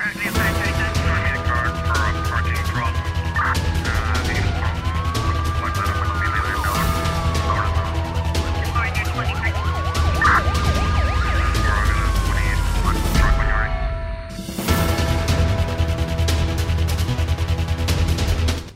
Bradley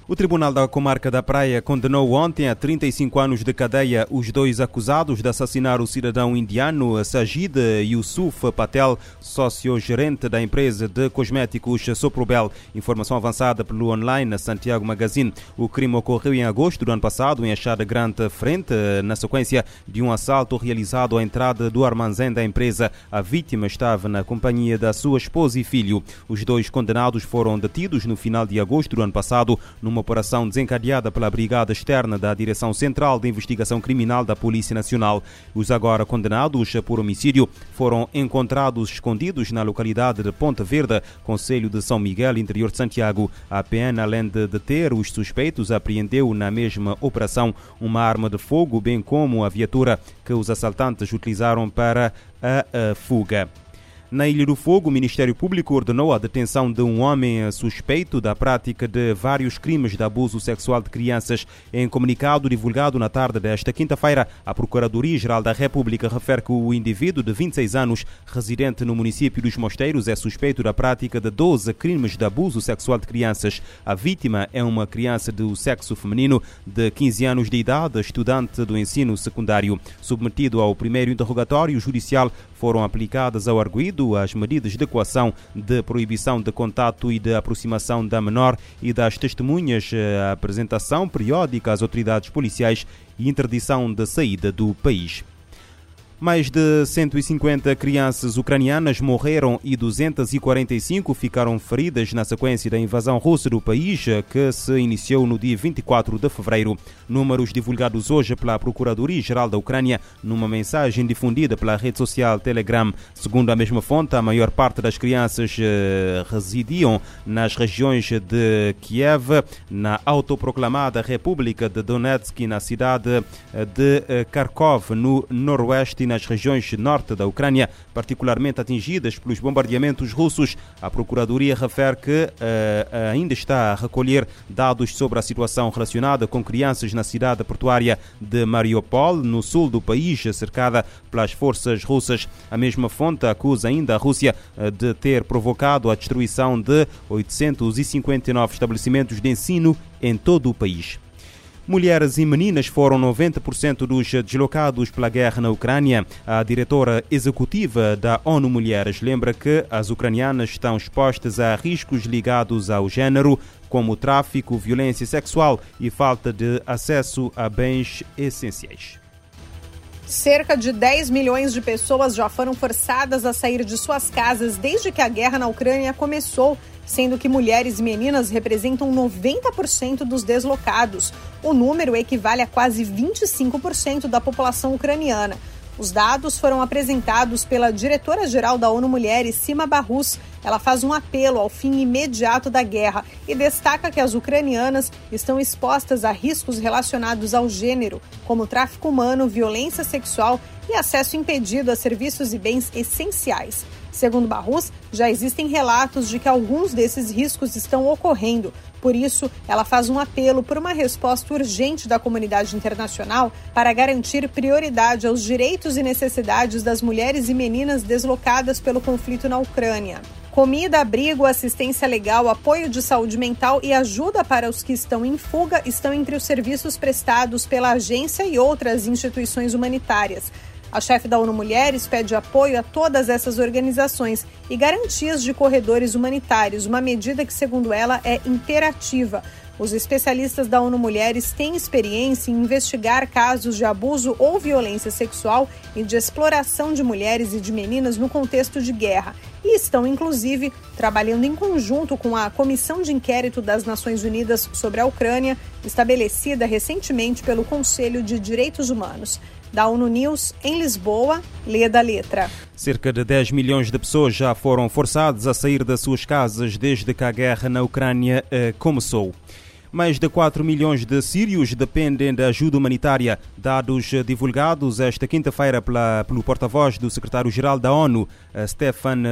O Tribunal da Comarca da Praia condenou ontem a 35 anos de cadeia os dois acusados de assassinar o cidadão indiano Sajid Yusuf Patel, sócio-gerente da empresa de cosméticos Soprobel. Informação avançada pelo online Santiago Magazine. O crime ocorreu em agosto do ano passado em Achada Grande Frente, na sequência de um assalto realizado à entrada do armazém da empresa. A vítima estava na companhia da sua esposa e filho. Os dois condenados foram detidos no final de agosto do ano passado numa operação desencadeada pela Brigada Externa da Direção Central de Investigação Criminal da Polícia Nacional. Os agora condenados por homicídio foram encontrados escondidos na localidade de Ponte Verde, Conselho de São Miguel, interior de Santiago. A PN, além de deter os suspeitos, apreendeu na mesma operação uma arma de fogo, bem como a viatura que os assaltantes utilizaram para a fuga. Na Ilha do Fogo, o Ministério Público ordenou a detenção de um homem suspeito da prática de vários crimes de abuso sexual de crianças. Em comunicado divulgado na tarde desta quinta-feira, a Procuradoria-Geral da República refere que o indivíduo de 26 anos, residente no município dos Mosteiros, é suspeito da prática de 12 crimes de abuso sexual de crianças. A vítima é uma criança do sexo feminino de 15 anos de idade, estudante do ensino secundário. Submetido ao primeiro interrogatório judicial, foram aplicadas ao arguído as medidas de equação de proibição de contato e de aproximação da menor e das testemunhas, a apresentação periódica às autoridades policiais e interdição de saída do país. Mais de 150 crianças ucranianas morreram e 245 ficaram feridas na sequência da invasão russa do país, que se iniciou no dia 24 de fevereiro. Números divulgados hoje pela Procuradoria-Geral da Ucrânia numa mensagem difundida pela rede social Telegram. Segundo a mesma fonte, a maior parte das crianças eh, residiam nas regiões de Kiev, na autoproclamada República de Donetsk e na cidade eh, de eh, Kharkov, no noroeste e nas regiões norte da Ucrânia, particularmente atingidas pelos bombardeamentos russos. A Procuradoria refere que uh, ainda está a recolher dados sobre a situação relacionada com crianças na cidade portuária de Mariupol, no sul do país, cercada pelas forças russas. A mesma fonte acusa ainda a Rússia de ter provocado a destruição de 859 estabelecimentos de ensino em todo o país. Mulheres e meninas foram 90% dos deslocados pela guerra na Ucrânia. A diretora executiva da ONU Mulheres lembra que as ucranianas estão expostas a riscos ligados ao género, como tráfico, violência sexual e falta de acesso a bens essenciais. Cerca de 10 milhões de pessoas já foram forçadas a sair de suas casas desde que a guerra na Ucrânia começou sendo que mulheres e meninas representam 90% dos deslocados. O número equivale a quase 25% da população ucraniana. Os dados foram apresentados pela diretora-geral da ONU Mulheres, Sima Barrus. Ela faz um apelo ao fim imediato da guerra e destaca que as ucranianas estão expostas a riscos relacionados ao gênero, como tráfico humano, violência sexual e acesso impedido a serviços e bens essenciais. Segundo Barrus, já existem relatos de que alguns desses riscos estão ocorrendo. Por isso, ela faz um apelo por uma resposta urgente da comunidade internacional para garantir prioridade aos direitos e necessidades das mulheres e meninas deslocadas pelo conflito na Ucrânia. Comida, abrigo, assistência legal, apoio de saúde mental e ajuda para os que estão em fuga estão entre os serviços prestados pela agência e outras instituições humanitárias. A chefe da ONU Mulheres pede apoio a todas essas organizações e garantias de corredores humanitários, uma medida que, segundo ela, é interativa. Os especialistas da ONU Mulheres têm experiência em investigar casos de abuso ou violência sexual e de exploração de mulheres e de meninas no contexto de guerra. E estão, inclusive, trabalhando em conjunto com a Comissão de Inquérito das Nações Unidas sobre a Ucrânia, estabelecida recentemente pelo Conselho de Direitos Humanos da ONU News em Lisboa, lê da letra. Cerca de 10 milhões de pessoas já foram forçadas a sair das suas casas desde que a guerra na Ucrânia eh, começou. Mais de 4 milhões de sírios dependem da ajuda humanitária. Dados divulgados esta quinta-feira pelo porta-voz do secretário-geral da ONU, Stefan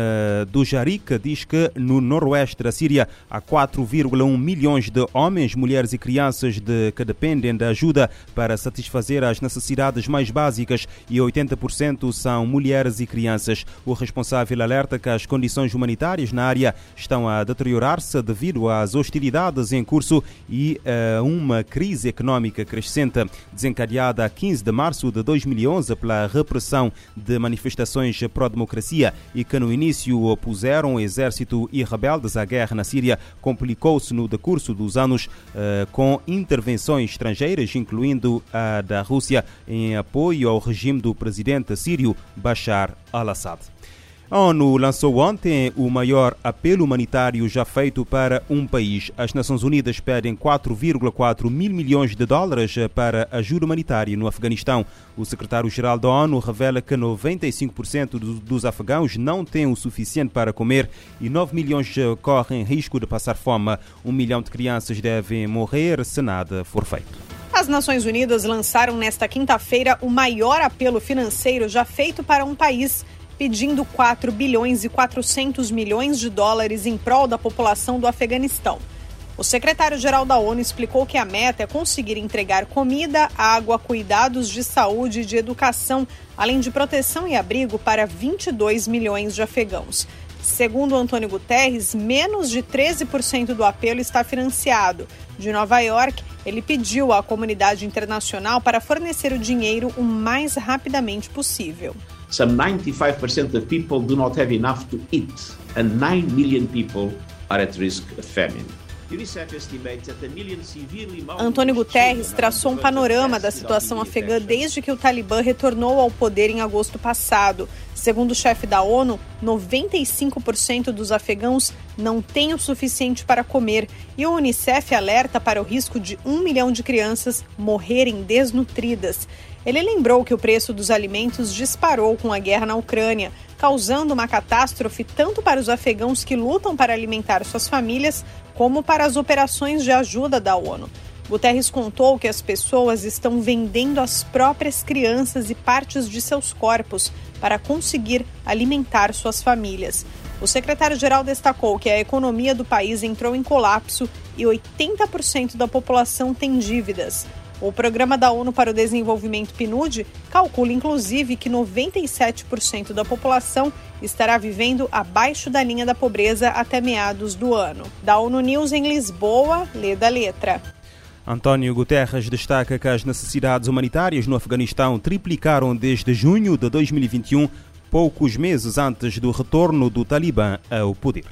Dujarric, diz que no noroeste da Síria há 4,1 milhões de homens, mulheres e crianças de, que dependem da ajuda para satisfazer as necessidades mais básicas e 80% são mulheres e crianças. O responsável alerta que as condições humanitárias na área estão a deteriorar-se devido às hostilidades em curso e uh, uma crise económica crescente, desencadeada a 15 de março de 2011 pela repressão de manifestações pró-democracia e que no início opuseram o exército e rebeldes à guerra na Síria, complicou-se no decurso dos anos uh, com intervenções estrangeiras, incluindo a da Rússia, em apoio ao regime do presidente sírio Bashar al-Assad. A ONU lançou ontem o maior apelo humanitário já feito para um país. As Nações Unidas pedem 4,4 mil milhões de dólares para ajuda humanitária no Afeganistão. O secretário-geral da ONU revela que 95% dos afegãos não têm o suficiente para comer e 9 milhões correm risco de passar fome. Um milhão de crianças devem morrer se nada for feito. As Nações Unidas lançaram nesta quinta-feira o maior apelo financeiro já feito para um país pedindo 4 bilhões e 400 milhões de dólares em prol da população do Afeganistão. O secretário-geral da ONU explicou que a meta é conseguir entregar comida, água, cuidados de saúde e de educação, além de proteção e abrigo para 22 milhões de afegãos. Segundo Antônio Guterres, menos de 13% do apelo está financiado. De Nova York, ele pediu à comunidade internacional para fornecer o dinheiro o mais rapidamente possível. Some 95% of people do not have enough to eat, and 9 million people are at risk of famine. Antônio Guterres traçou um panorama da situação afegã desde que o Talibã retornou ao poder em agosto passado. Segundo o chefe da ONU, 95% dos afegãos não têm o suficiente para comer e o Unicef alerta para o risco de um milhão de crianças morrerem desnutridas. Ele lembrou que o preço dos alimentos disparou com a guerra na Ucrânia, causando uma catástrofe tanto para os afegãos que lutam para alimentar suas famílias, como para as operações de ajuda da ONU. Guterres contou que as pessoas estão vendendo as próprias crianças e partes de seus corpos para conseguir alimentar suas famílias. O secretário-geral destacou que a economia do país entrou em colapso e 80% da população tem dívidas. O Programa da ONU para o Desenvolvimento PNUD calcula inclusive que 97% da população estará vivendo abaixo da linha da pobreza até meados do ano. Da ONU News em Lisboa, lê da letra. António Guterres destaca que as necessidades humanitárias no Afeganistão triplicaram desde junho de 2021, poucos meses antes do retorno do Talibã ao poder.